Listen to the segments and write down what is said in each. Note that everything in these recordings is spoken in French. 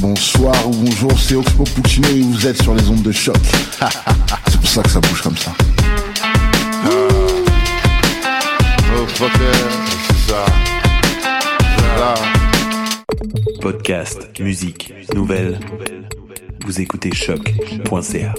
Bonsoir ou bonjour, c'est Oxpo Puccino et vous êtes sur les ondes de choc. c'est pour ça que ça bouge comme ça. Podcast, musique, nouvelles. Vous écoutez choc.ca.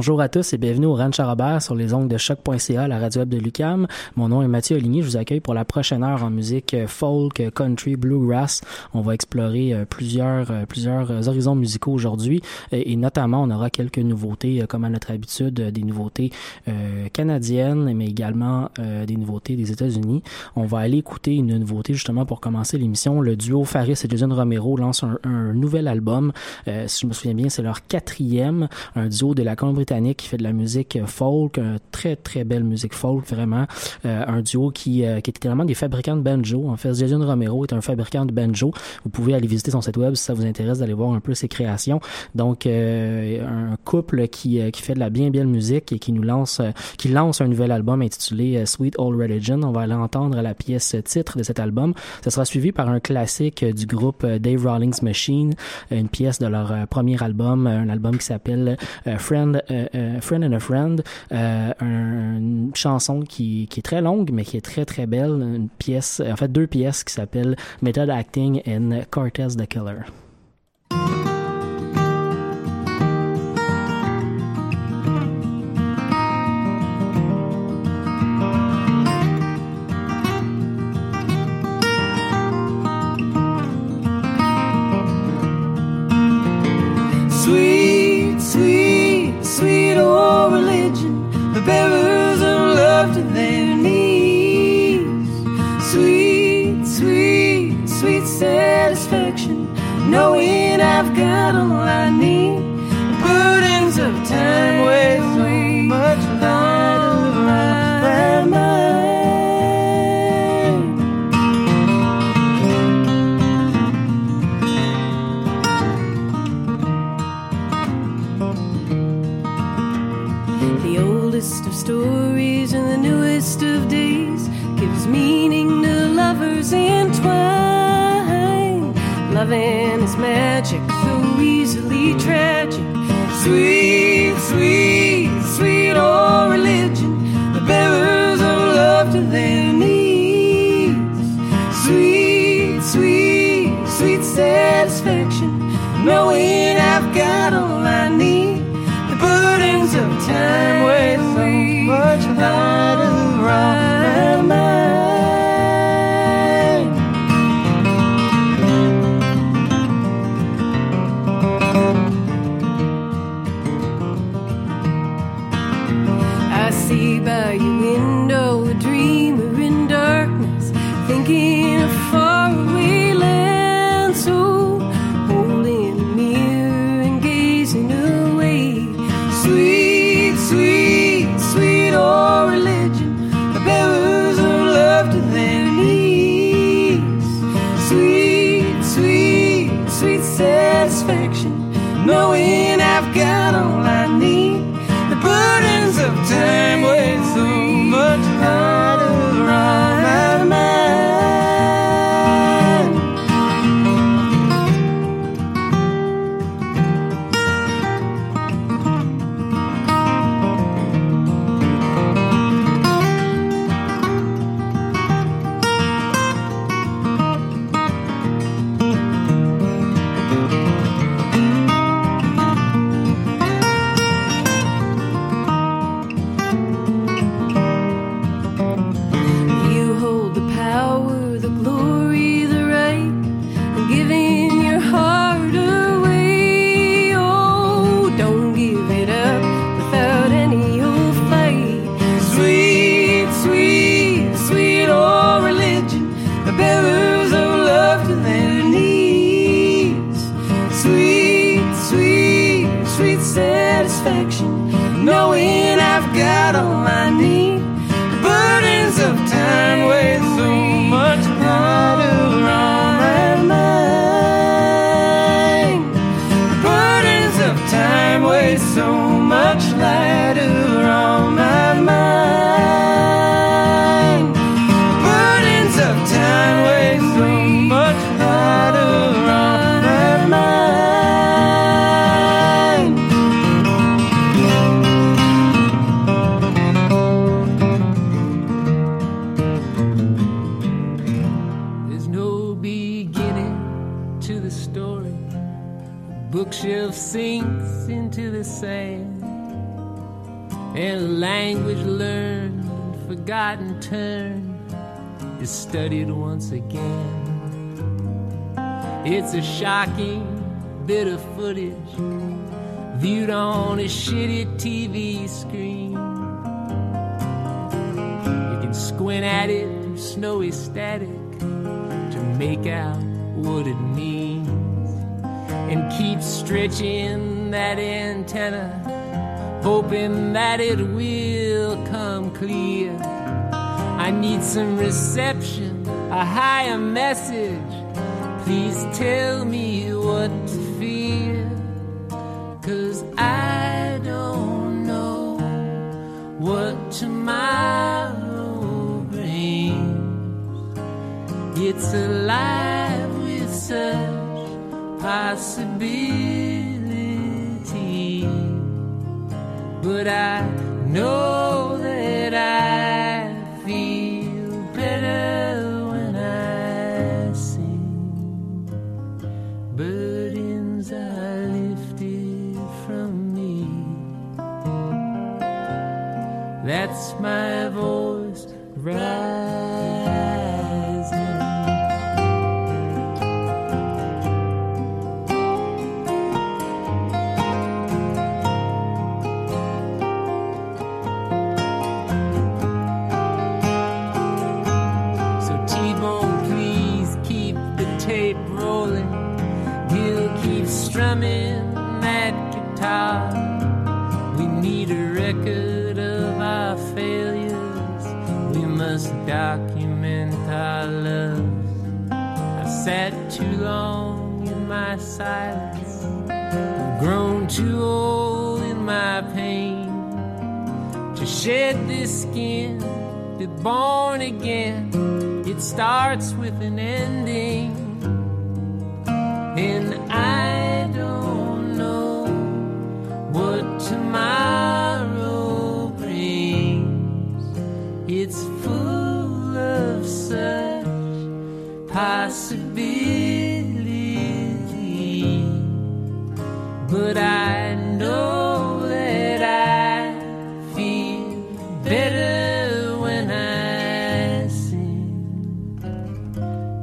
Bonjour à tous et bienvenue au Ranch à Robert sur les ongles de choc.ca, la radio web de Lucam. Mon nom est Mathieu Oligny, je vous accueille pour la prochaine heure en musique folk, country, bluegrass. On va explorer euh, plusieurs euh, plusieurs horizons musicaux aujourd'hui et, notamment on aura quelques nouveautés euh, comme à notre habitude, des nouveautés canadiennes mais également des nouveautés des États-Unis. On va aller écouter une nouveauté justement pour commencer l'émission. Le duo Faris et Jason Romero lance un, un nouvel album. si je me souviens bien, c'est leur quatrième, un duo de la Colombie qui fait de la musique folk, très très belle musique folk vraiment, euh, un duo qui, euh, est littéralement des fabricants de banjo. En fait, Jason Romero est un fabricant de banjo. Vous pouvez aller visiter son site web si ça vous intéresse d'aller voir un peu ses créations. Donc euh, un couple qui, qui fait de la bien belle musique et qui nous lance qui lance un nouvel album intitulé Sweet Old Religion. On va aller entendre la pièce titre de cet album. Ça sera suivi par un classique du groupe Dave Rawlings Machine, une pièce de leur premier album, un album qui s'appelle Friend euh, euh, Friend and a Friend, euh, une chanson qui, qui est très longue mais qui est très très belle, une pièce, en fait deux pièces qui s'appellent Method Acting and Cortez the Killer. To the story. Bookshelf sinks into the sand, and language learned and forgotten turned is studied once again. It's a shocking bit of footage viewed on a shitty TV screen. You can squint at it through snowy static to make out what it means and keep stretching that antenna, hoping that it will come clear. I need some reception, a higher message. Please tell me what to fear. Cause I don't know what tomorrow brings. It's a with such possibility. But I know We must document our loves. I've sat too long in my silence. I've grown too old in my pain to shed this skin, be born again. It starts with an ending, and but I know that I feel better when I sing.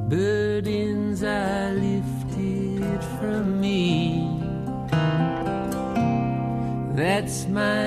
Burdens are lifted from me. That's my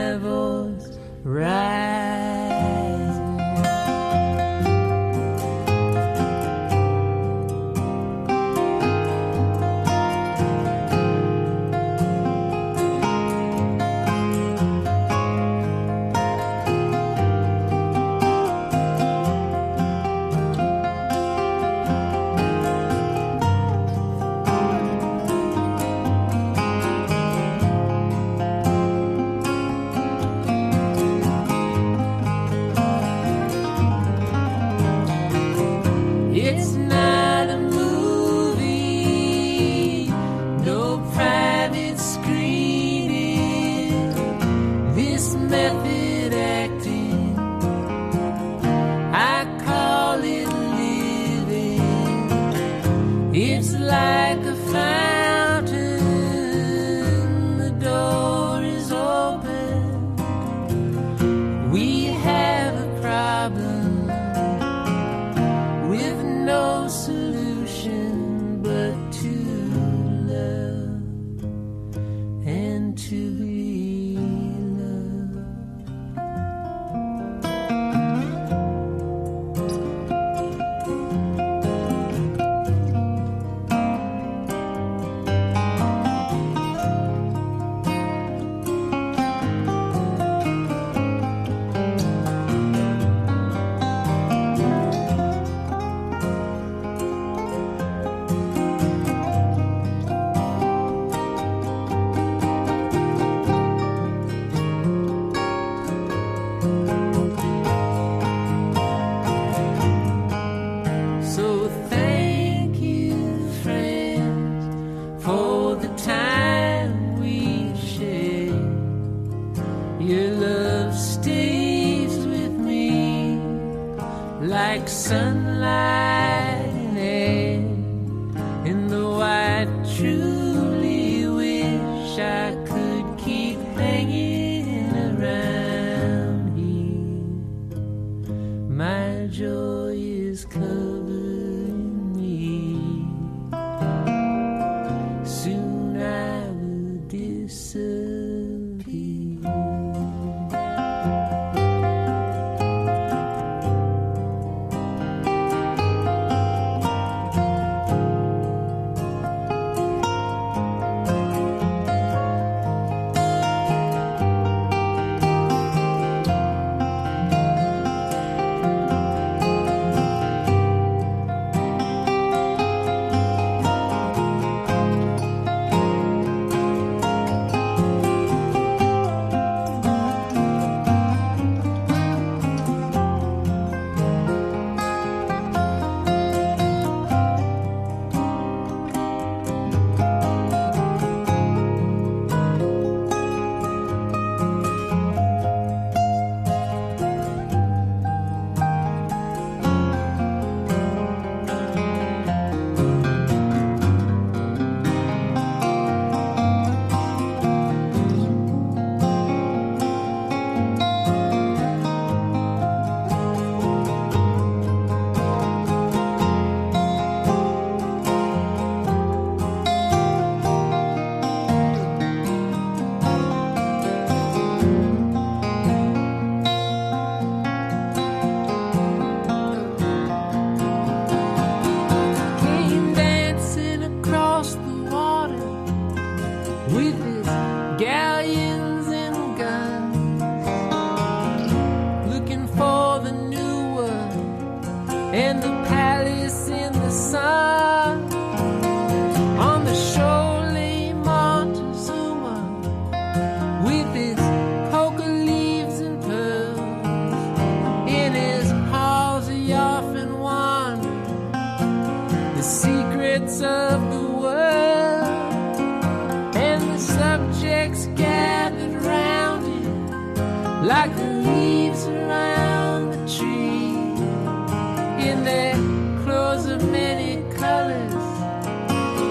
like a fountain,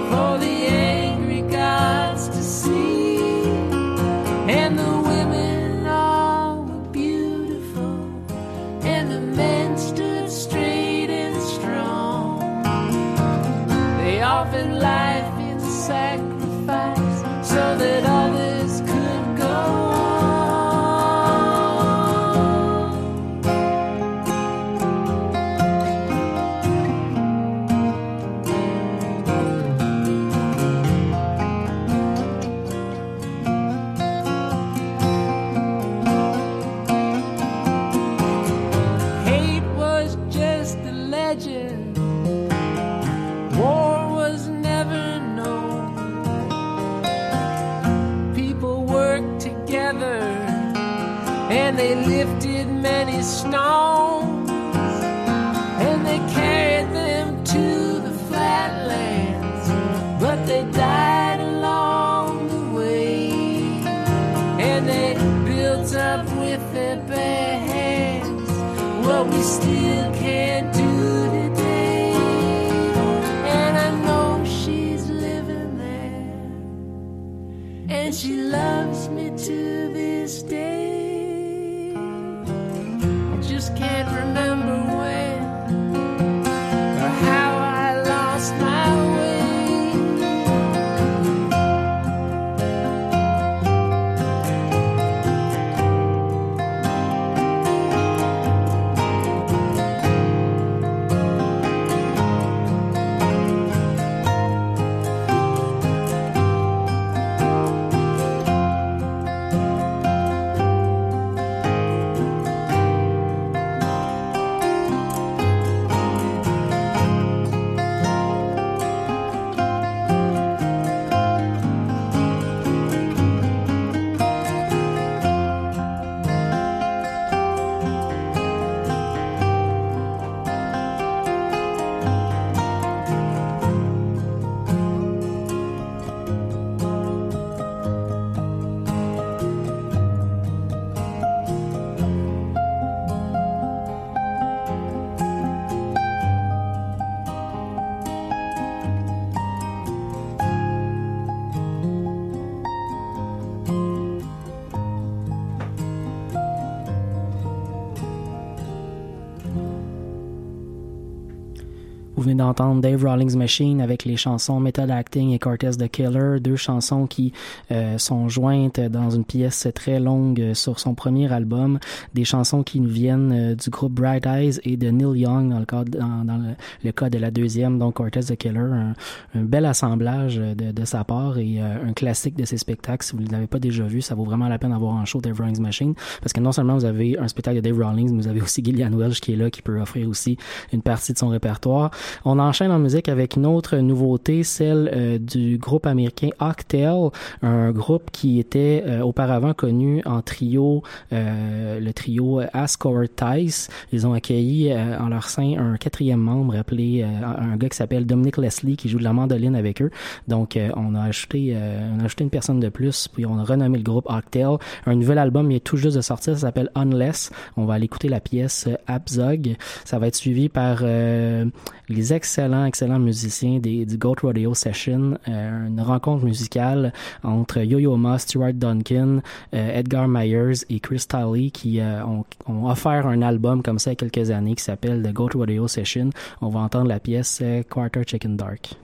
for the angry d'entendre Dave Rawlings Machine avec les chansons Method Acting et Cortez the Killer, deux chansons qui euh, sont jointes dans une pièce très longue sur son premier album, des chansons qui nous viennent euh, du groupe Bright Eyes et de Neil Young dans le cas, dans, le, le cas de la deuxième, donc Cortez the Killer, un, bel assemblage de, sa part et euh, un classique de ses spectacles. Si vous ne l'avez pas déjà vu, ça vaut vraiment la peine d'avoir en show Dave Rawlings Machine parce que non seulement vous avez un spectacle de Dave Rawlings, mais vous avez aussi Gillian Welch qui est là, qui peut offrir aussi une partie de son répertoire. Enchaîne en musique avec une autre nouveauté, celle euh, du groupe américain Octel, un groupe qui était euh, auparavant connu en trio, euh, le trio Ascore Tice. Ils ont accueilli euh, en leur sein un quatrième membre appelé euh, un gars qui s'appelle Dominic Leslie qui joue de la mandoline avec eux. Donc euh, on a ajouté on a ajouté une personne de plus puis on a renommé le groupe Octel. Un nouvel album il est tout juste de sortir, ça s'appelle Unless. On va aller écouter la pièce Abzog. Ça va être suivi par les excellents, excellents musiciens des, du Goat Rodeo Session, euh, une rencontre musicale entre Yo-Yo Ma, Stuart Duncan, euh, Edgar Myers et Chris Talley qui euh, ont, offert un album comme ça quelques années qui s'appelle The Goat Rodeo Session. On va entendre la pièce Quarter Chicken Dark.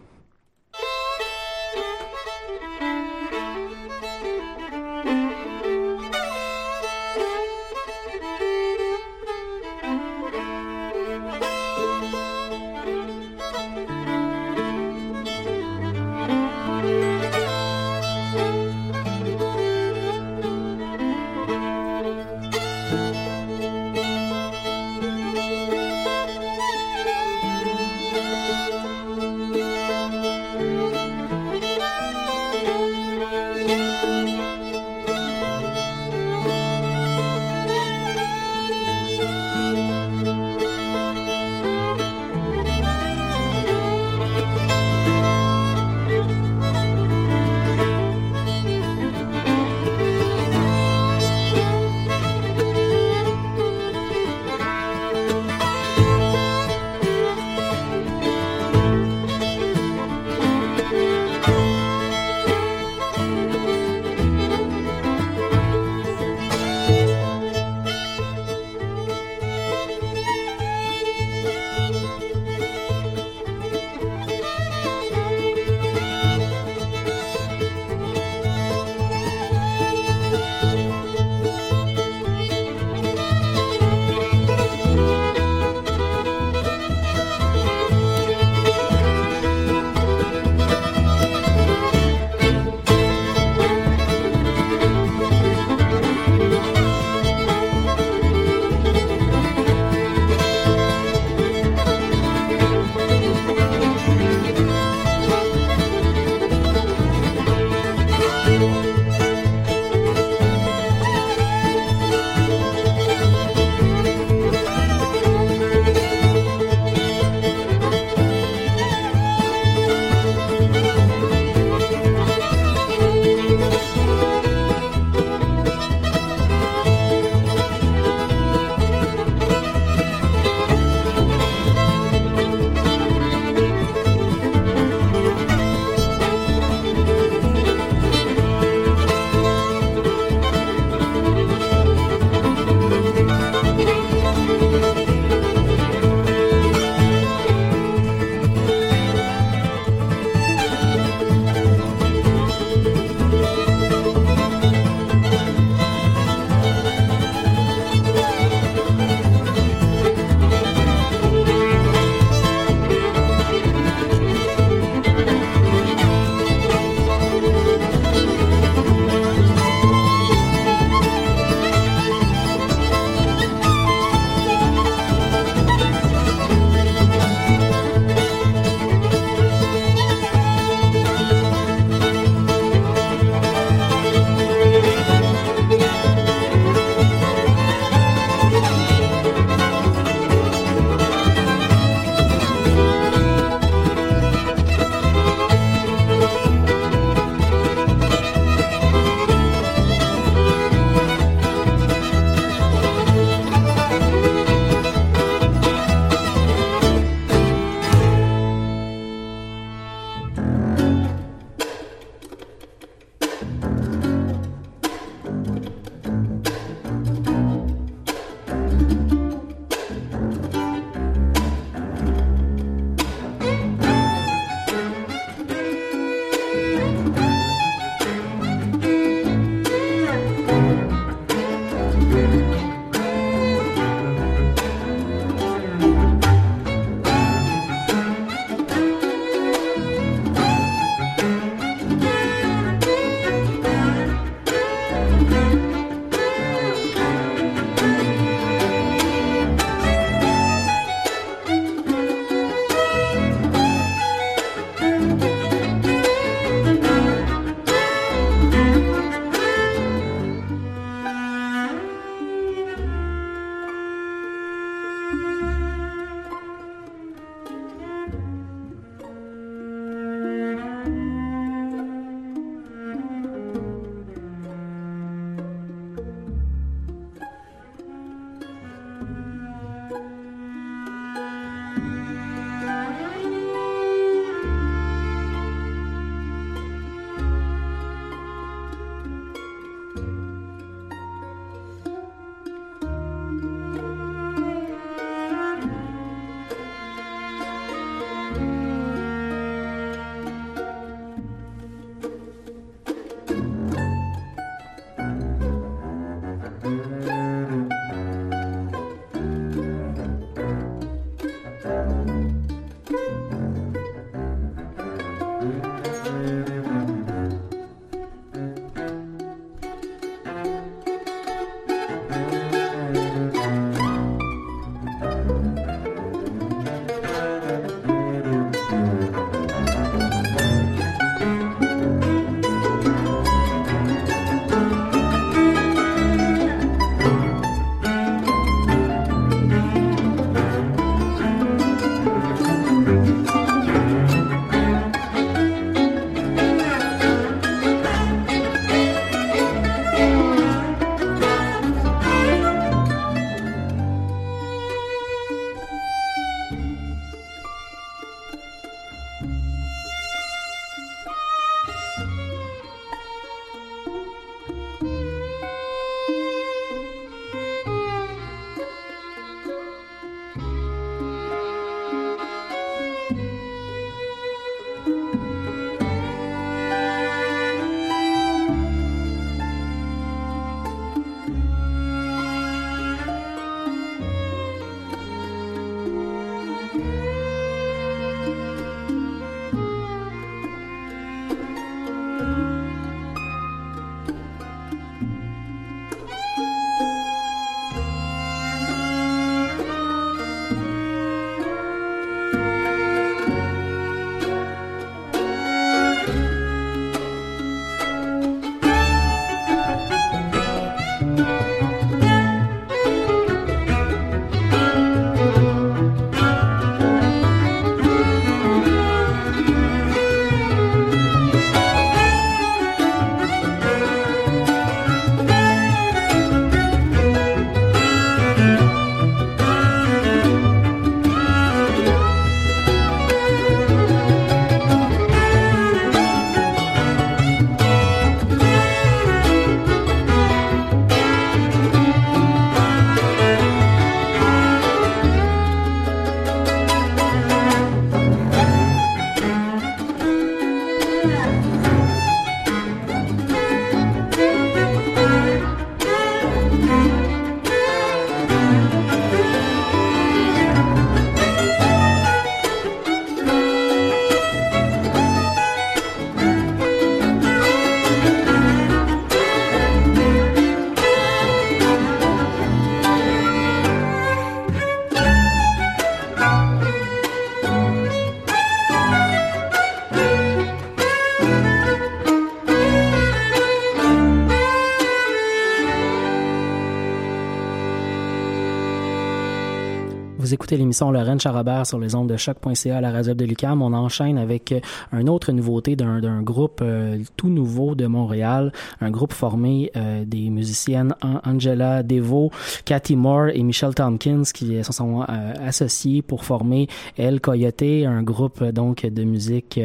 Vous écoutez l'émission Lorraine Charabert sur les ondes de choc.ca la radio de. On enchaîne avec euh, une autre nouveauté d'un, groupe euh, tout nouveau de Montréal, un groupe formé euh, des musiciennes Angela Devo, Cathy Moore et Michelle Tompkins qui se sont associés pour former El Coyote, un groupe donc de musique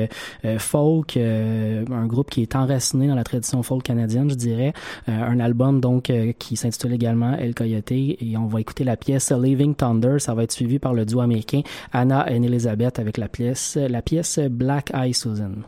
folk, un groupe qui est enraciné dans la tradition folk canadienne, je dirais. un album donc qui s'intitule également El Coyote et on va écouter la pièce Living Thunder. Ça va être suivi par le duo américain Anna et Elizabeth avec la pièce, la pièce Black Eye Susan.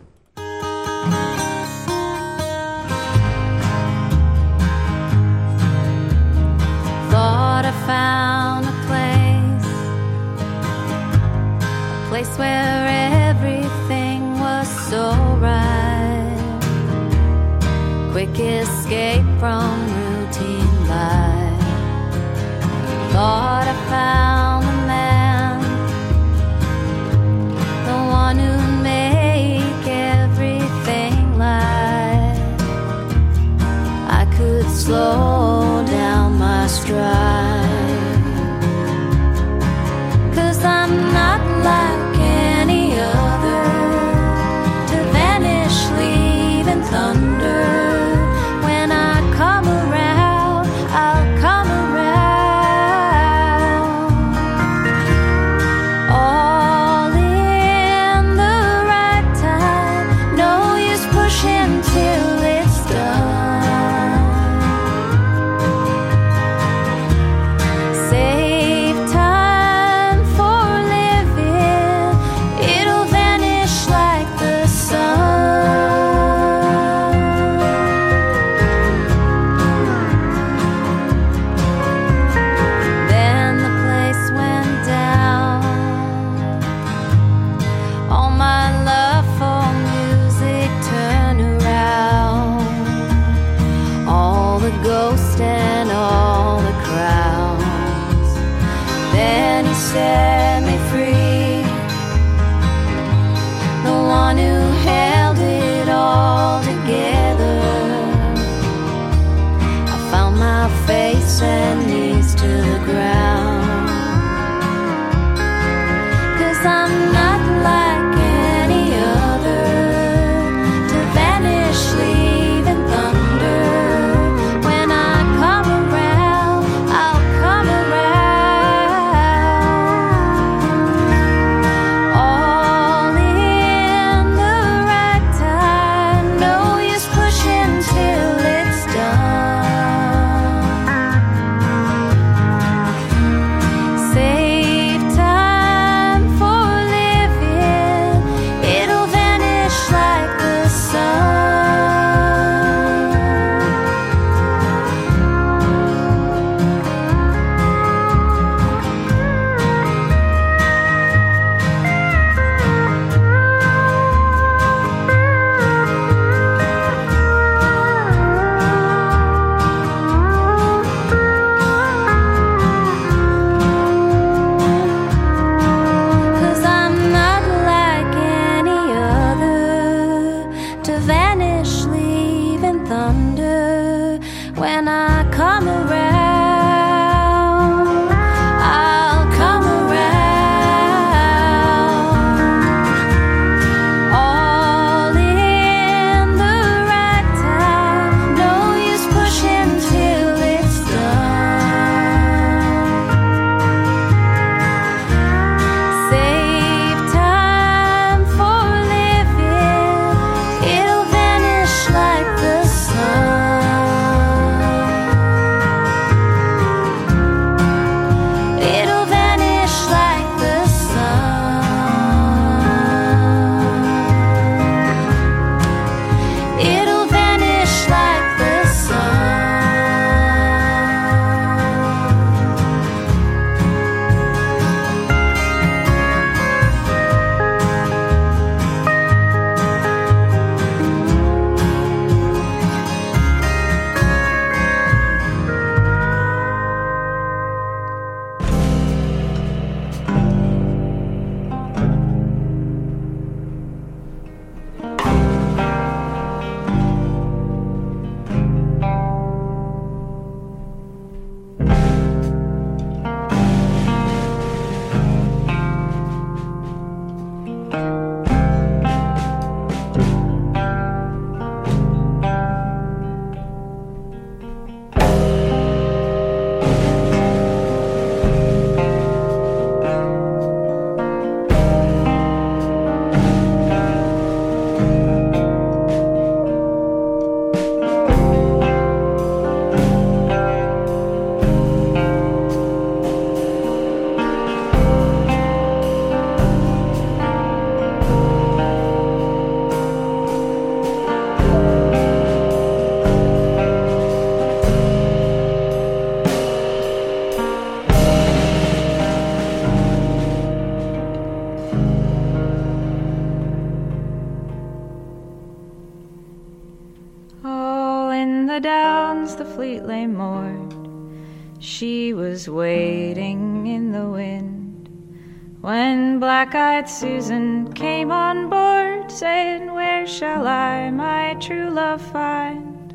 Eyed Susan came on board, saying, Where shall I my true love find?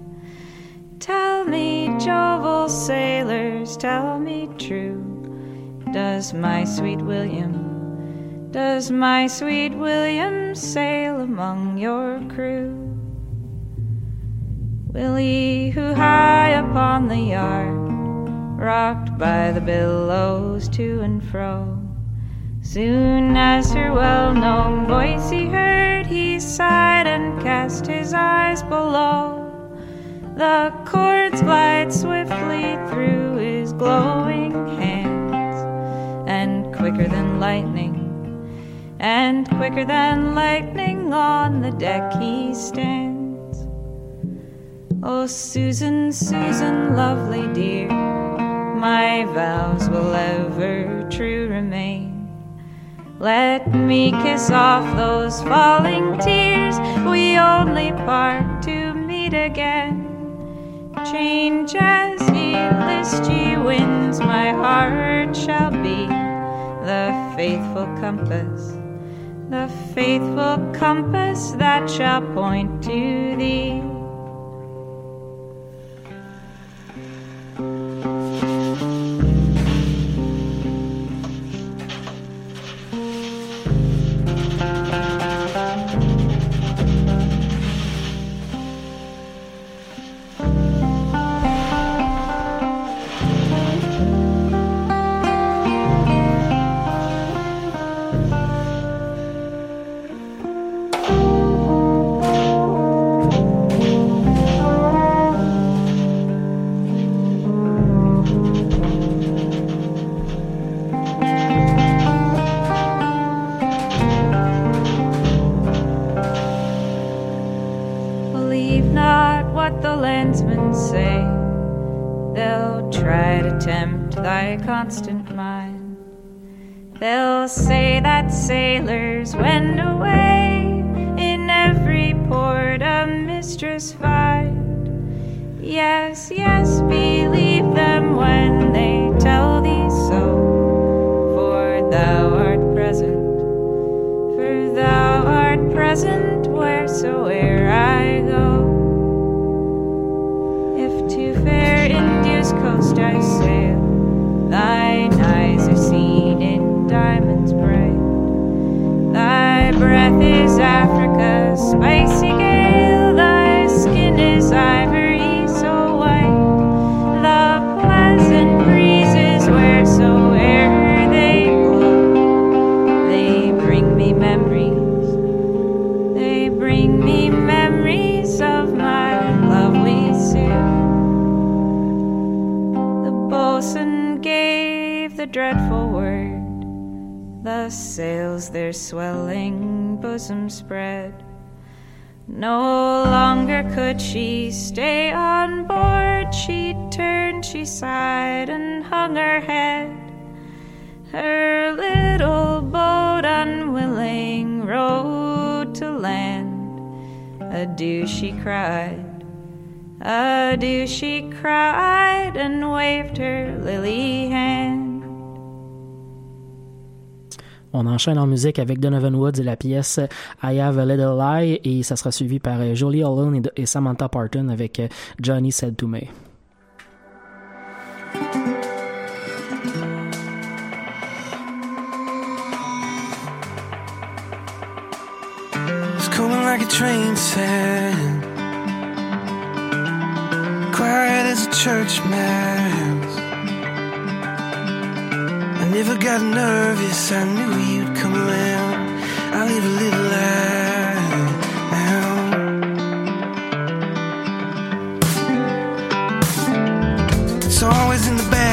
Tell me, jovial sailors, tell me true. Does my sweet William, does my sweet William sail among your crew? Willie, who high upon the yard, rocked by the billows to and fro. Soon as her well known voice he heard, he sighed and cast his eyes below. The chords glide swiftly through his glowing hands, and quicker than lightning, and quicker than lightning on the deck he stands. Oh, Susan, Susan, lovely dear, my vows will ever true remain. Let me kiss off those falling tears. We only part to meet again. Change as ye list ye winds, my heart shall be the faithful compass, the faithful compass that shall point to thee. She stay on board? She turned, she sighed, and hung her head. Her little boat unwilling rowed to land. Adieu, she cried. Adieu, she cried, and waved her lily enchaîne en musique avec Donovan Woods et la pièce I Have a Little Lie et ça sera suivi par euh, Jolie Allen et, Samantha Parton avec euh, Johnny Said to Me. It's cooling like a train set. Quiet as a church mouse. I never got nervous, I knew you come. I a little now. It's always in the back.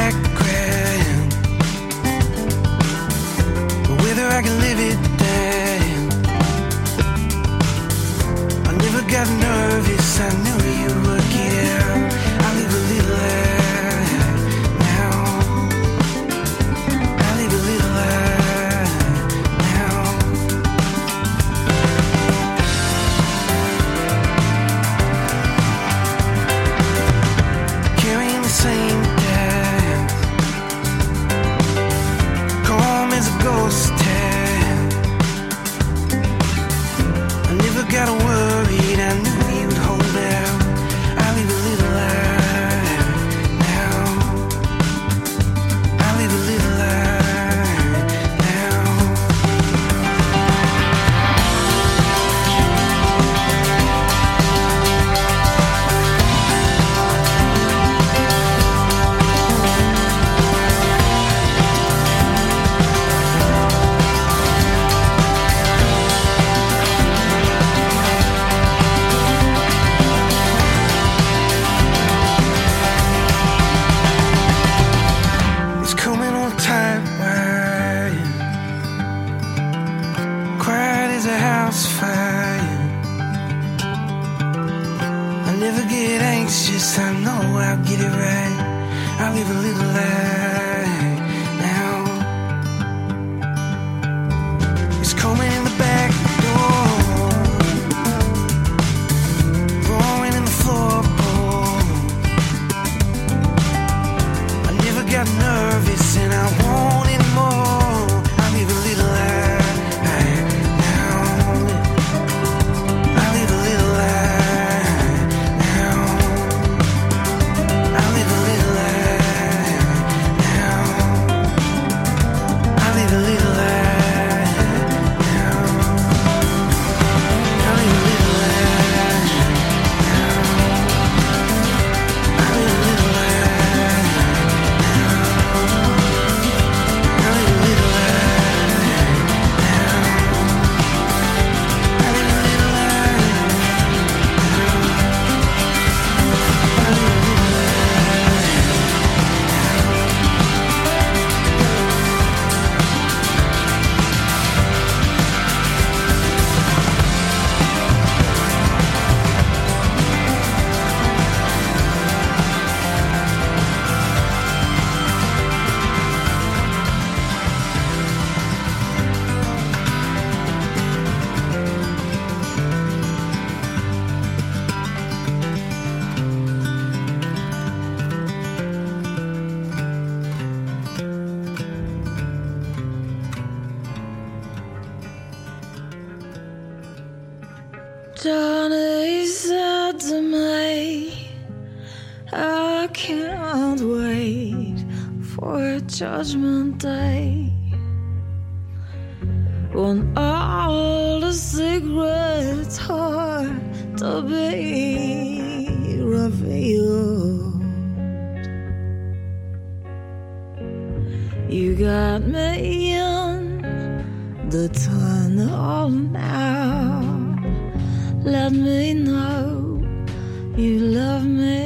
You love me.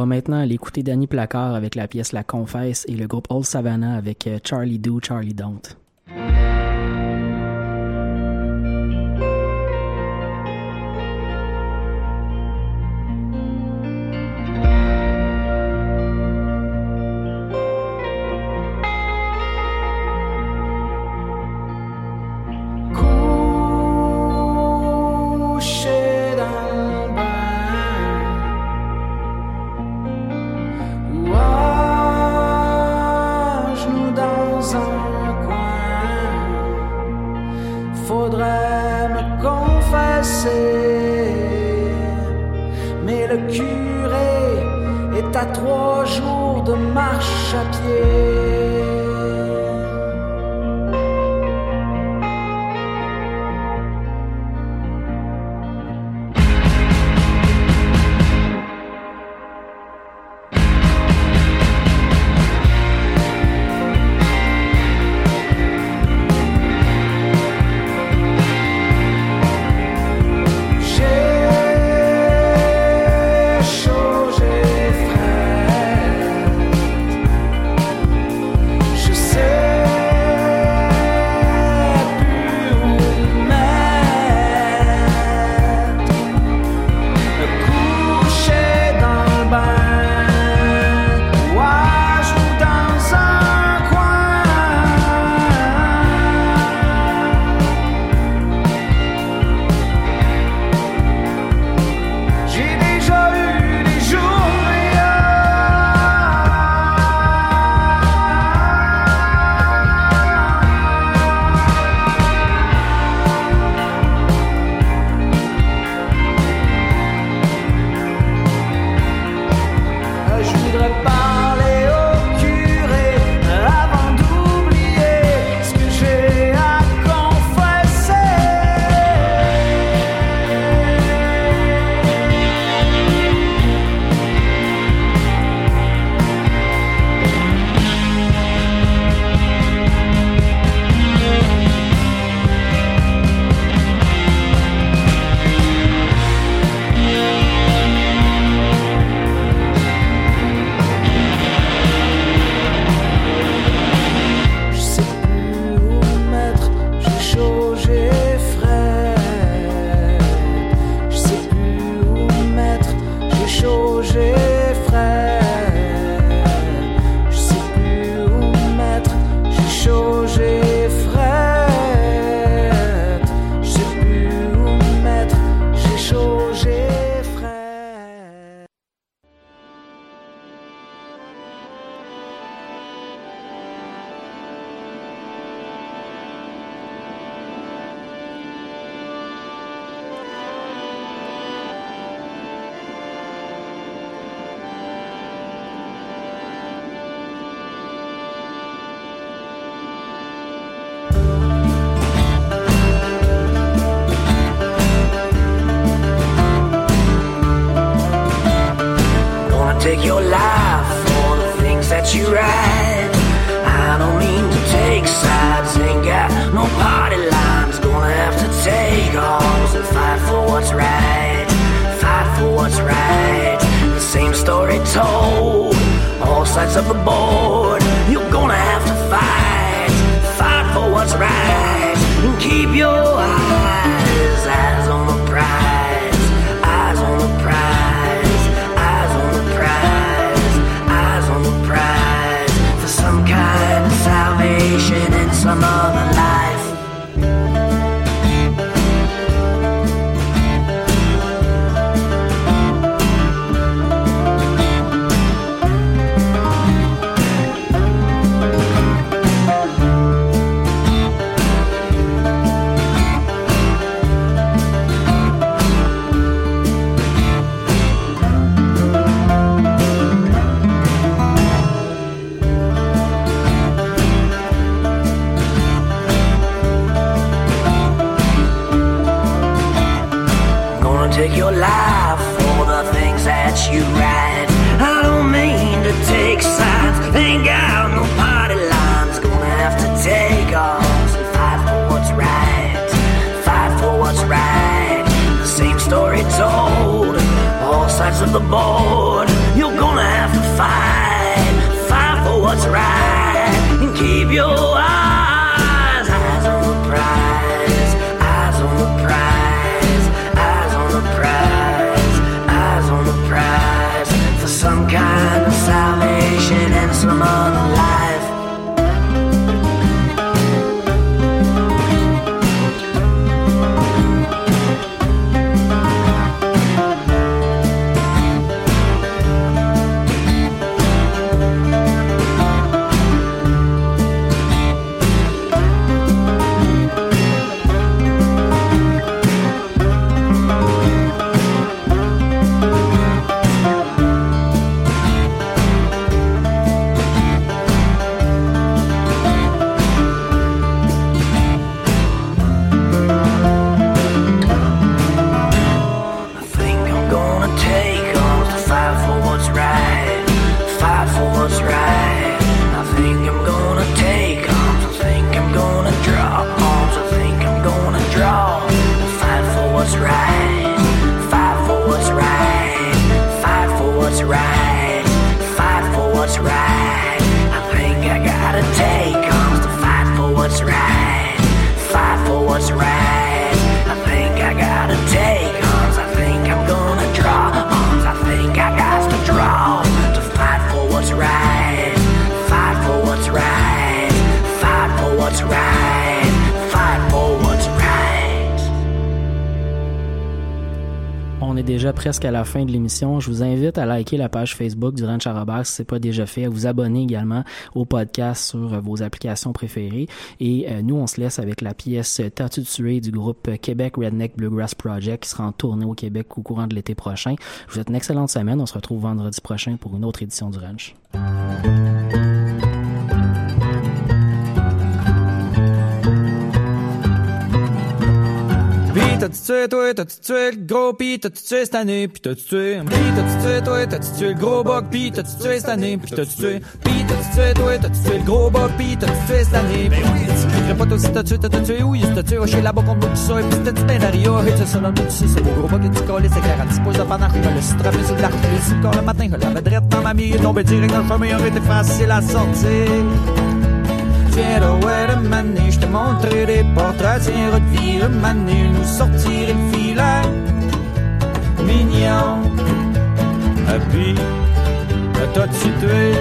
va maintenant aller écouter Danny Placard avec la pièce La Confesse et le groupe Old Savannah avec euh, Charlie Do, Charlie Don't. Take your life for the things that you write. I don't mean to take sides, ain't got no party lines. Gonna have to take arms and fight for what's right. Fight for what's right. The same story told, all sides of the board. You're gonna have to fight, fight for what's right. And keep your eyes, eyes on I'm not the ball. Déjà presque à la fin de l'émission. Je vous invite à liker la page Facebook du Ranch Robert si c'est pas déjà fait, à vous abonner également au podcast sur euh, vos applications préférées. Et euh, nous, on se laisse avec la pièce tué du groupe Québec Redneck Bluegrass Project qui sera en tournée au Québec au courant de l'été prochain. Je vous souhaite une excellente semaine. On se retrouve vendredi prochain pour une autre édition du Ranch. T'as-tu tué, toi, t'as-tu tué le gros, pis t'as-tu tué cette année, pis t'as-tu tué, pis t'as-tu tué, toi, t'as-tu tué le gros bug, pis t'as-tu tué cette année, pis t'as-tu tué, pis t'as-tu tué, toi, t'as-tu tué le gros bug, pis t'as-tu tué cette année, pis oui, tu crierais pas toi si t'as tué, t'as tué, oui, si t'as tué, chez là-bas contre tout ça, et pis c'était du pain d'aria, et tu sais, dans c'est beau gros bug, et tu colles, c'est clair, à 10 pouces de panache, je sur l'arc, le matin, je l'avais drette dans ma mie, tombé direct dans le chemin, aurait été facile à sortir. Ouais, le mané, je te montrerai des portraits, tiens, revire mané, nous sortir le filet. Mignon. Et puis, t'as-tu tué?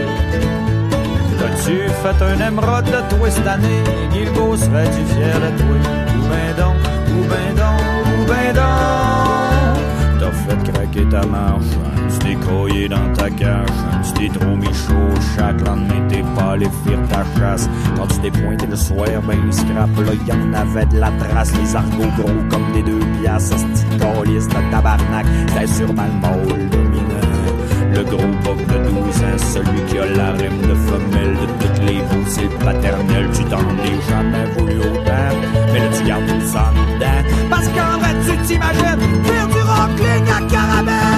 T'as-tu fait un émeraude de toi cette année? Guilbeault serait-tu fier de toi? Ou ben donc, ou ben donc, ou ben donc. T'as fait craquer ta marche, croyé dans ta cage, tu t'es trop mis chaud, chaque lendemain t'es pas allé faire ta chasse. Quand tu t'es pointé le soir, ben scrap, là y'en avait de la trace, les argots gros comme des deux piastres, ce petit calice de tabarnak, c'était sûrement le mâle. Le gros boc de 12 ans, celui qui a la rime de femelle de toutes les veaux, c'est le paternel, tu t'en es jamais voulu autant, mais là tu gardes tout ça parce qu'en vrai tu t'imagines faire du rockling à caramel.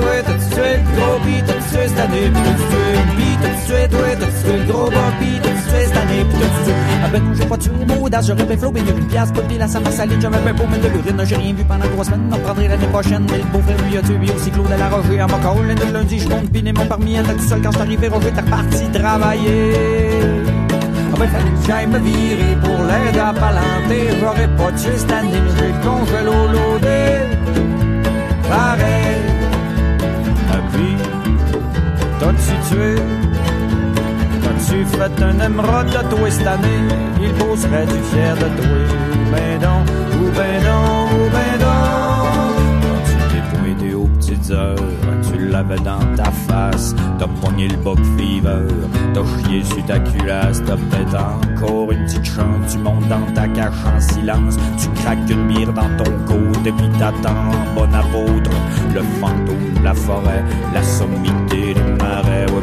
Toi, t'as-tu tué le gros, pis t'as-tu tué cette année, pis t'as-tu tué, pis t'as-tu tué, t'as-tu tué le gros, bon, pis t'as-tu tué cette année, pis. Ah ben pas mon j'aurais bien une pièce, pas de pile à sa masse salée, j'avais bien beau mettre de l'urine, j'ai rien vu pendant trois semaines, on prendrait l'année prochaine, mais le beau frère lui a tué, aussi à la Roger, à le lundi, je monte piner mon parmi, elle tout seul quand arrivé, Roger, t'es reparti travailler. Ah ben fallait que j'aille me virer pour l'aider à j'aurais pas tué cette année, mais j'ai le congélo loadé. Pareil. T'as-tu tué? T'as-tu fait un émeraude de toi cette année? Il beau serait-tu fier de toi? Ben donc, ou ben donc, ou ben donc. Tu t'es pointé aux petites heures, tu l'avais dans ta face? T'as pogné le boc fever, t'as chié sur ta culasse, t'as peut-être encore une petite chance. Tu montes dans ta cache en silence, tu craques une bière dans ton côte et puis t'attends, bon apôtre, le fantôme de la forêt, la sommité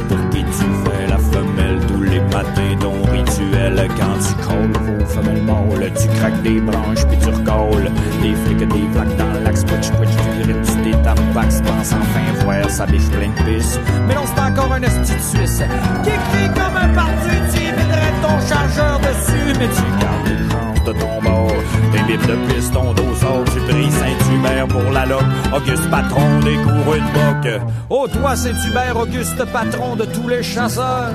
pour qui tu fais la femelle tous les matins, ton rituel. Quand tu colles vos femelles mâles, tu craques des branches puis tu recolles. Des flics, des plaques dans l'axe, twitch, twitch, tu urines, tu t'étampax, pense enfin voir sa biche pleine de pisse. Mais non, c'est encore un esti de Suisse qui crie comme un parti, tu viderais ton chargeur dessus, mais tu gardes les chances de ton bord. Des bipes de piston d'osor, tu pries Saint-Hubert pour la loque. Auguste patron des coureux de boc. Oh, toi, Saint-Hubert, Auguste patron de tous les chasseurs.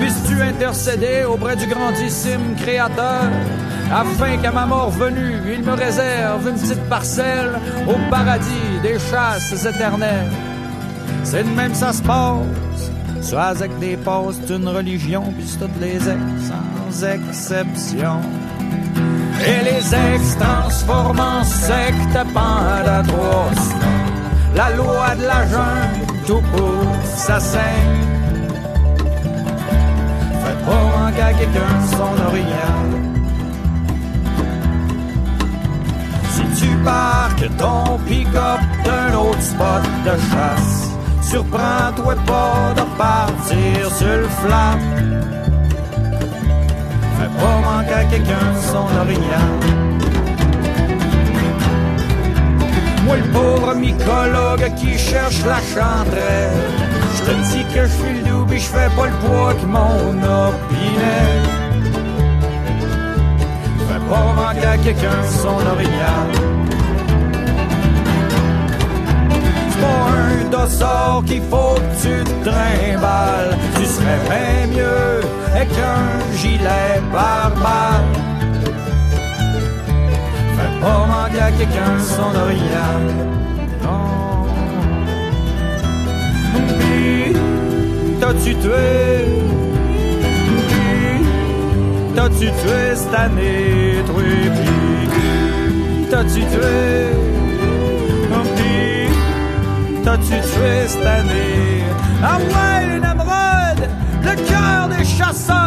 Puisses-tu intercéder auprès du grandissime Créateur, afin qu'à ma mort venue, il me réserve une petite parcelle au paradis des chasses éternelles. C'est de même ça se passe. Soit avec des passes d'une religion, puis toutes les ex, sans exception. Et les ex transforment en secte trois. La loi de la jungle, tout pour ça saigne. Faites pas manquer à quelqu'un son orignal. Si tu parques ton pick-up d'un autre spot de chasse, surprends-toi pas de partir sur le flat. Fais pas manquer à quelqu'un son orignal. Moi, le pauvre mycologue qui cherche la chandelle. Je te dis que je suis le je fais pas le poids que mon opinel. Fais pas manquer à quelqu'un son orignal. Pas un dossard qu'il faut que tu te trimbales. Tu serais bien mieux avec un gilet pare-balles. Fais pas manquer à quelqu'un son orignal. Non. Puis, t'as-tu tué? Puis, t'as-tu tué cette année? Toi, puis, t'as-tu tué? T'as-tu tué cette année? Ah ouais, Namrod, le cœur des chasseurs!